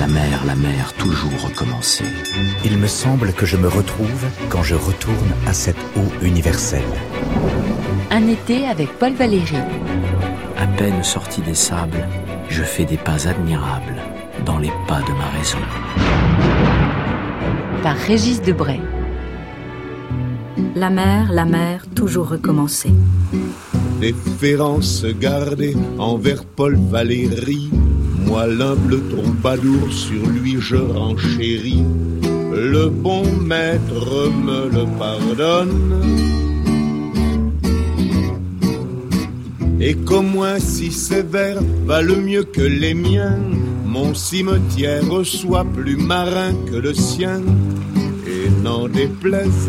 la mer, la mer, toujours recommencer. Il me semble que je me retrouve quand je retourne à cette eau universelle. Un été avec Paul Valéry. À peine sorti des sables, je fais des pas admirables dans les pas de ma raison. Par Régis Debray. La mer, la mer, toujours recommencer. Déférence gardée envers Paul Valéry. Moi, l'humble troubadour, sur lui je renchéris. Le bon maître me le pardonne. Et qu'au moins si sévère valent mieux que les miens, mon cimetière soit plus marin que le sien, et n'en déplaise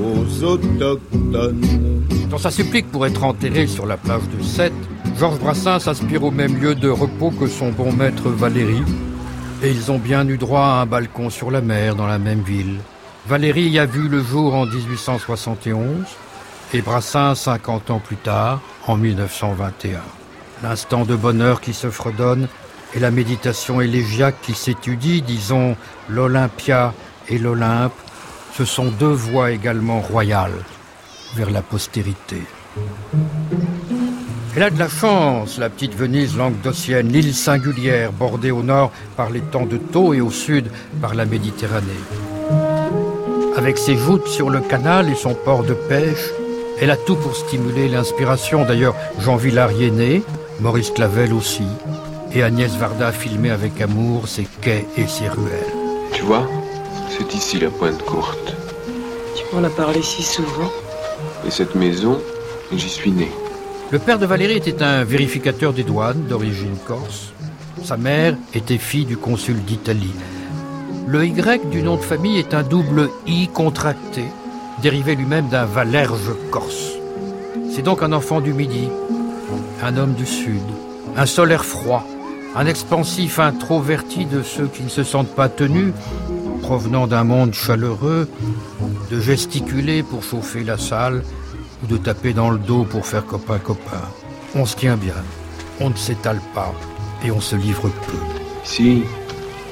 aux autochtones. Dans sa supplique pour être enterré sur la plage de Sète, Georges Brassens s'aspire au même lieu de repos que son bon maître Valéry, et ils ont bien eu droit à un balcon sur la mer dans la même ville. Valéry y a vu le jour en 1871 et Brassens 50 ans plus tard, en 1921. L'instant de bonheur qui se fredonne et la méditation élégiaque qui s'étudie, disons l'Olympia et l'Olympe, ce sont deux voies également royales vers la postérité. Elle a de la chance, la petite Venise languedocienne, l'île singulière, bordée au nord par les temps de Thau et au sud par la Méditerranée. Avec ses voûtes sur le canal et son port de pêche, elle a tout pour stimuler l'inspiration. D'ailleurs, Jean Villard y est né, Maurice Clavel aussi, et Agnès Varda a filmé avec amour ses quais et ses ruelles. Tu vois, c'est ici la pointe courte. Tu m'en as parlé si souvent. Et cette maison, j'y suis né. Le père de Valérie était un vérificateur des douanes d'origine corse. Sa mère était fille du consul d'Italie. Le Y du nom de famille est un double I contracté, dérivé lui-même d'un Valerge corse. C'est donc un enfant du Midi, un homme du Sud, un solaire froid, un expansif introverti de ceux qui ne se sentent pas tenus, provenant d'un monde chaleureux, de gesticuler pour chauffer la salle ou de taper dans le dos pour faire copain-copain. On se tient bien, on ne s'étale pas et on se livre peu. Si,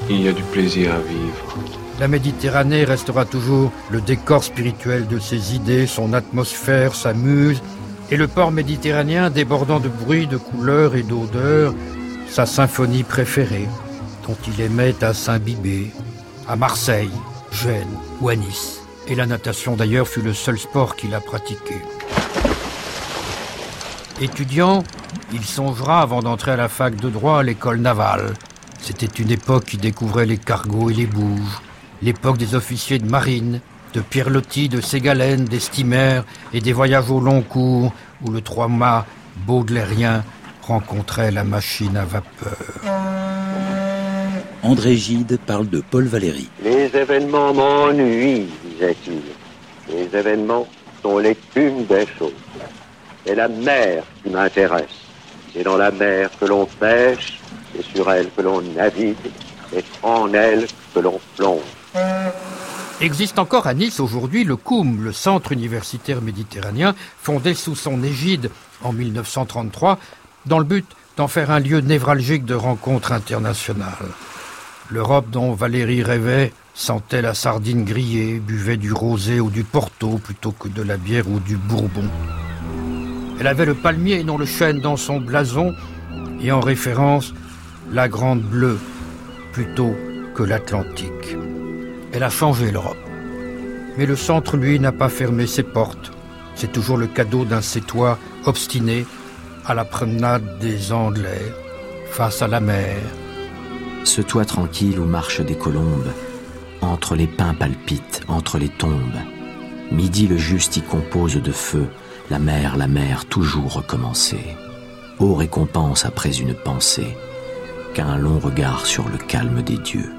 il y a du plaisir à vivre. La Méditerranée restera toujours le décor spirituel de ses idées, son atmosphère, sa muse, et le port méditerranéen débordant de bruit, de couleurs et d'odeurs, sa symphonie préférée, dont il aimait à s'imbiber, à Marseille, Gênes ou à Nice. Et la natation d'ailleurs fut le seul sport qu'il a pratiqué. Étudiant, il songera avant d'entrer à la fac de droit à l'école navale. C'était une époque qui découvrait les cargos et les bouges, l'époque des officiers de marine, de Pierlotti, de Ségalène, des steamers et des voyages au long cours où le trois-mâts baudelairien rencontrait la machine à vapeur. André Gide parle de Paul Valéry. Les événements m'ennuient, disait-il. Les événements sont l'écume des choses. C'est la mer qui m'intéresse. C'est dans la mer que l'on pêche, c'est sur elle que l'on navigue, c'est en elle que l'on plonge. Existe encore à Nice aujourd'hui le COUM, le Centre universitaire méditerranéen, fondé sous son égide en 1933, dans le but d'en faire un lieu névralgique de rencontres internationales. L'Europe dont Valérie rêvait sentait la sardine grillée, buvait du rosé ou du porto plutôt que de la bière ou du bourbon. Elle avait le palmier et non le chêne dans son blason, et en référence, la grande bleue plutôt que l'Atlantique. Elle a changé l'Europe. Mais le centre, lui, n'a pas fermé ses portes. C'est toujours le cadeau d'un sétois obstiné à la promenade des Anglais, face à la mer. Ce toit tranquille où marchent des colombes, entre les pins palpitent, entre les tombes. Midi le juste y compose de feu, la mer, la mer, toujours recommencer. Ô récompense après une pensée, qu'un long regard sur le calme des dieux.